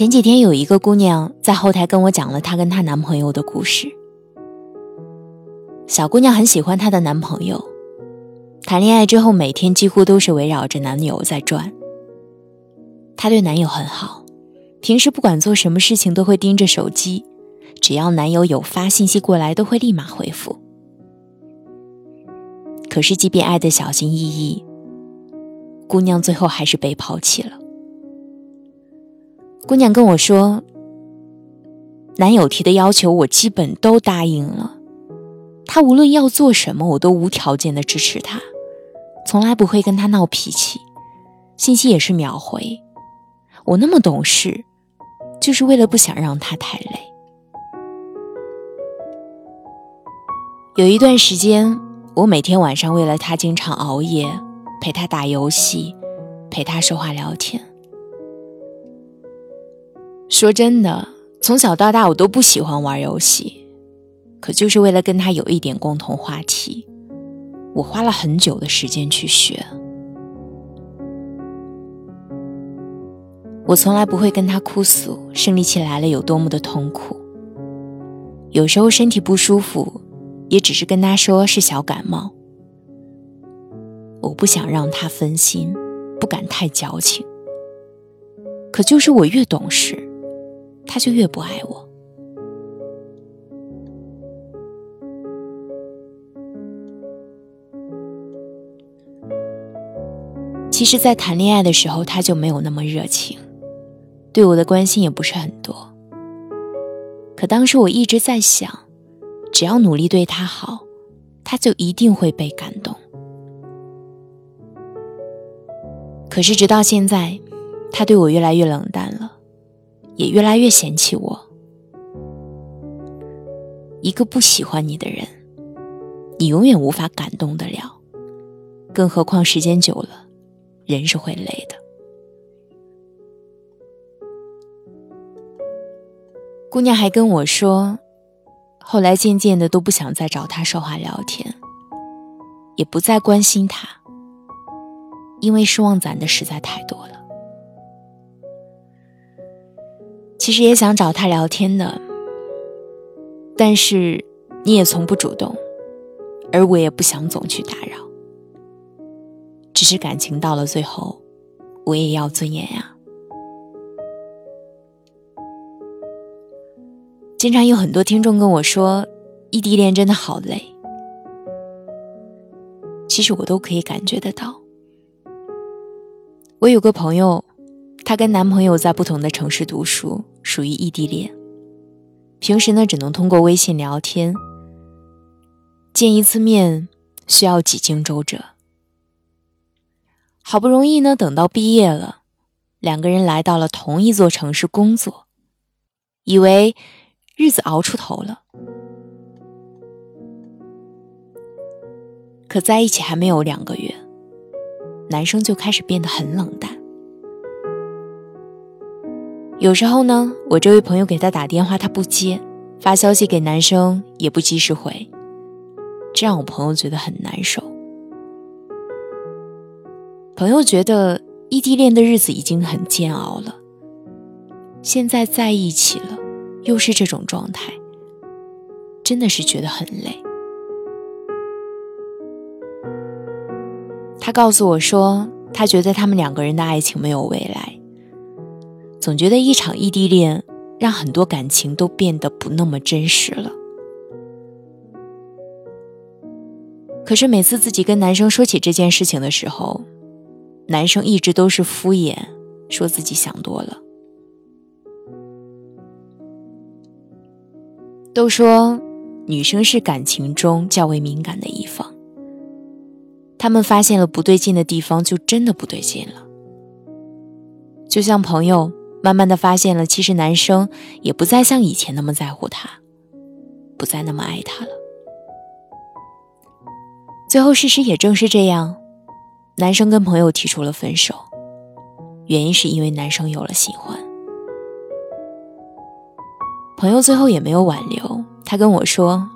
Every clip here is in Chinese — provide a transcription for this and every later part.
前几天有一个姑娘在后台跟我讲了她跟她男朋友的故事。小姑娘很喜欢她的男朋友。谈恋爱之后，每天几乎都是围绕着男友在转。她对男友很好，平时不管做什么事情都会盯着手机，只要男友有发信息过来，都会立马回复。可是，即便爱的小心翼翼，姑娘最后还是被抛弃了。姑娘跟我说，男友提的要求我基本都答应了，他无论要做什么，我都无条件的支持他。从来不会跟他闹脾气，信息也是秒回。我那么懂事，就是为了不想让他太累。有一段时间，我每天晚上为了他经常熬夜，陪他打游戏，陪他说话聊天。说真的，从小到大我都不喜欢玩游戏，可就是为了跟他有一点共同话题。我花了很久的时间去学。我从来不会跟他哭诉生理期来了有多么的痛苦。有时候身体不舒服，也只是跟他说是小感冒。我不想让他分心，不敢太矫情。可就是我越懂事，他就越不爱我。其实，在谈恋爱的时候，他就没有那么热情，对我的关心也不是很多。可当时我一直在想，只要努力对他好，他就一定会被感动。可是直到现在，他对我越来越冷淡了，也越来越嫌弃我。一个不喜欢你的人，你永远无法感动得了，更何况时间久了。人是会累的。姑娘还跟我说，后来渐渐的都不想再找他说话聊天，也不再关心他，因为失望攒的实在太多了。其实也想找他聊天的，但是你也从不主动，而我也不想总去打扰。只是感情到了最后，我也要尊严呀。经常有很多听众跟我说，异地恋真的好累。其实我都可以感觉得到。我有个朋友，她跟男朋友在不同的城市读书，属于异地恋。平时呢，只能通过微信聊天，见一次面需要几经周折。好不容易呢，等到毕业了，两个人来到了同一座城市工作，以为日子熬出头了。可在一起还没有两个月，男生就开始变得很冷淡。有时候呢，我这位朋友给他打电话，他不接；发消息给男生也不及时回，这让我朋友觉得很难受。朋友觉得异地恋的日子已经很煎熬了，现在在一起了，又是这种状态，真的是觉得很累。他告诉我说，他觉得他们两个人的爱情没有未来，总觉得一场异地恋让很多感情都变得不那么真实了。可是每次自己跟男生说起这件事情的时候，男生一直都是敷衍，说自己想多了。都说女生是感情中较为敏感的一方，他们发现了不对劲的地方，就真的不对劲了。就像朋友慢慢的发现了，其实男生也不再像以前那么在乎她，不再那么爱她了。最后，事实也正是这样，男生跟朋友提出了分手，原因是因为男生有了新欢。朋友最后也没有挽留，他跟我说：“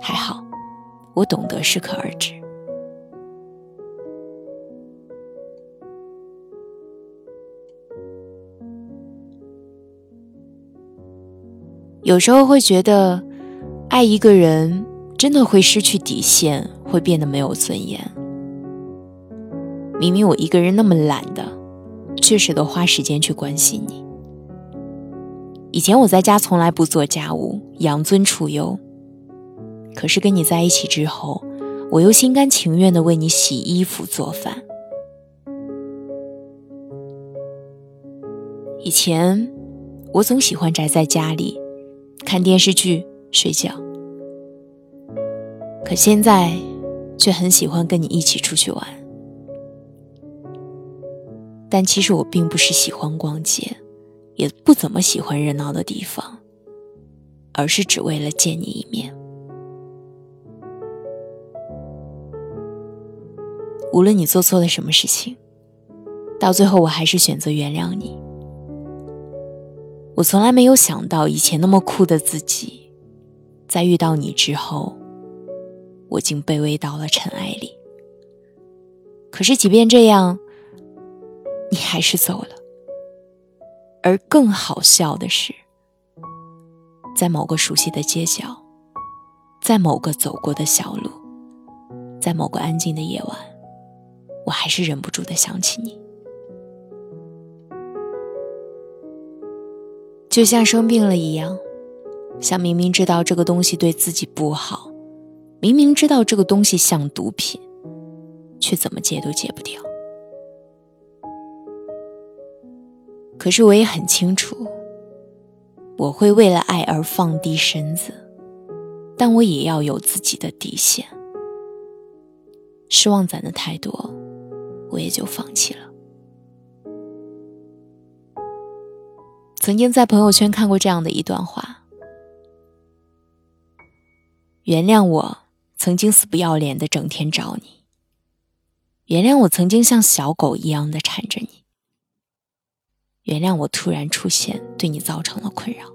还好，我懂得适可而止。”有时候会觉得，爱一个人真的会失去底线，会变得没有尊严。明明我一个人那么懒的，却舍得花时间去关心你。以前我在家从来不做家务，养尊处优。可是跟你在一起之后，我又心甘情愿的为你洗衣服、做饭。以前我总喜欢宅在家里。看电视剧、睡觉，可现在却很喜欢跟你一起出去玩。但其实我并不是喜欢逛街，也不怎么喜欢热闹的地方，而是只为了见你一面。无论你做错了什么事情，到最后我还是选择原谅你。我从来没有想到，以前那么酷的自己，在遇到你之后，我竟卑微到了尘埃里。可是，即便这样，你还是走了。而更好笑的是，在某个熟悉的街角，在某个走过的小路，在某个安静的夜晚，我还是忍不住的想起你。就像生病了一样，像明明知道这个东西对自己不好，明明知道这个东西像毒品，却怎么戒都戒不掉。可是我也很清楚，我会为了爱而放低身子，但我也要有自己的底线。失望攒的太多，我也就放弃了。曾经在朋友圈看过这样的一段话：“原谅我曾经死不要脸的整天找你，原谅我曾经像小狗一样的缠着你，原谅我突然出现对你造成了困扰。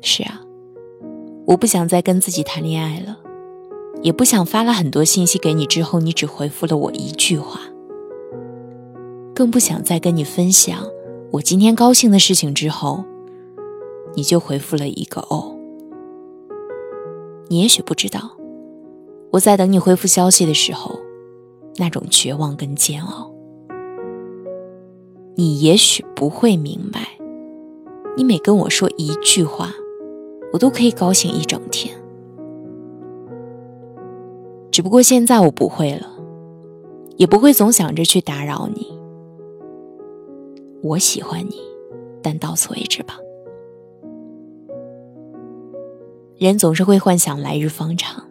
是啊，我不想再跟自己谈恋爱了，也不想发了很多信息给你之后你只回复了我一句话，更不想再跟你分享。”我今天高兴的事情之后，你就回复了一个“哦”。你也许不知道，我在等你回复消息的时候，那种绝望跟煎熬。你也许不会明白，你每跟我说一句话，我都可以高兴一整天。只不过现在我不会了，也不会总想着去打扰你。我喜欢你，但到此为止吧。人总是会幻想来日方长，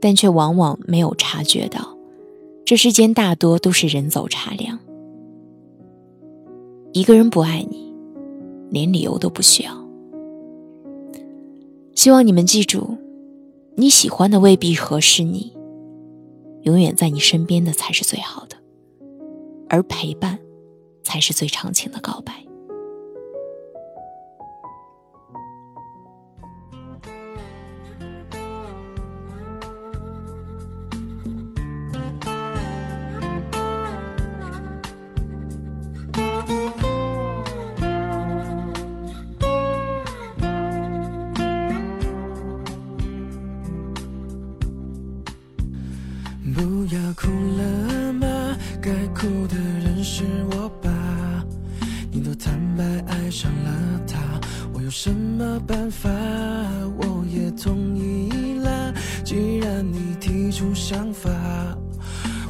但却往往没有察觉到，这世间大多都是人走茶凉。一个人不爱你，连理由都不需要。希望你们记住，你喜欢的未必合适你，永远在你身边的才是最好的，而陪伴。才是最长情的告白。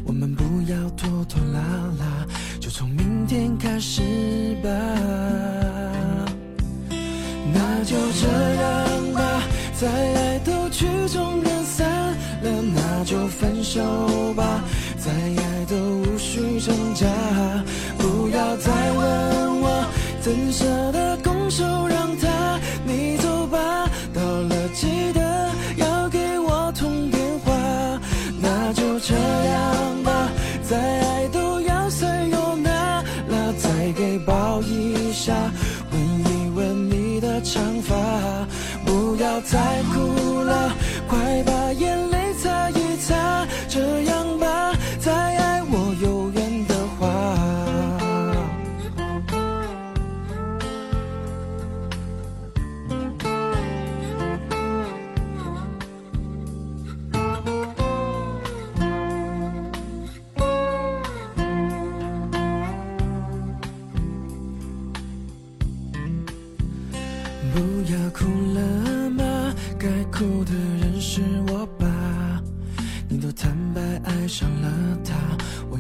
我们不要拖拖拉拉，就从明天开始吧。那就这样吧，在爱都曲终人散。了，那就分手吧。再爱都无需挣扎，不要再问我怎舍得拱手让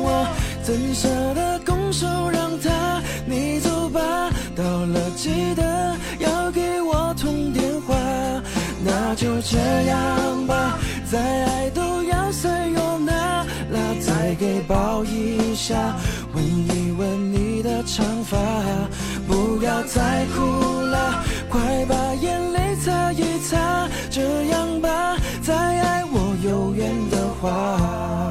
我怎舍得拱手让他。你走吧，到了记得要给我通电话。那就这样吧，再爱都要 say 那，再给抱一下，吻一吻你的长发。不要再哭了，快把眼泪擦一擦。这样吧，再爱我有缘的话。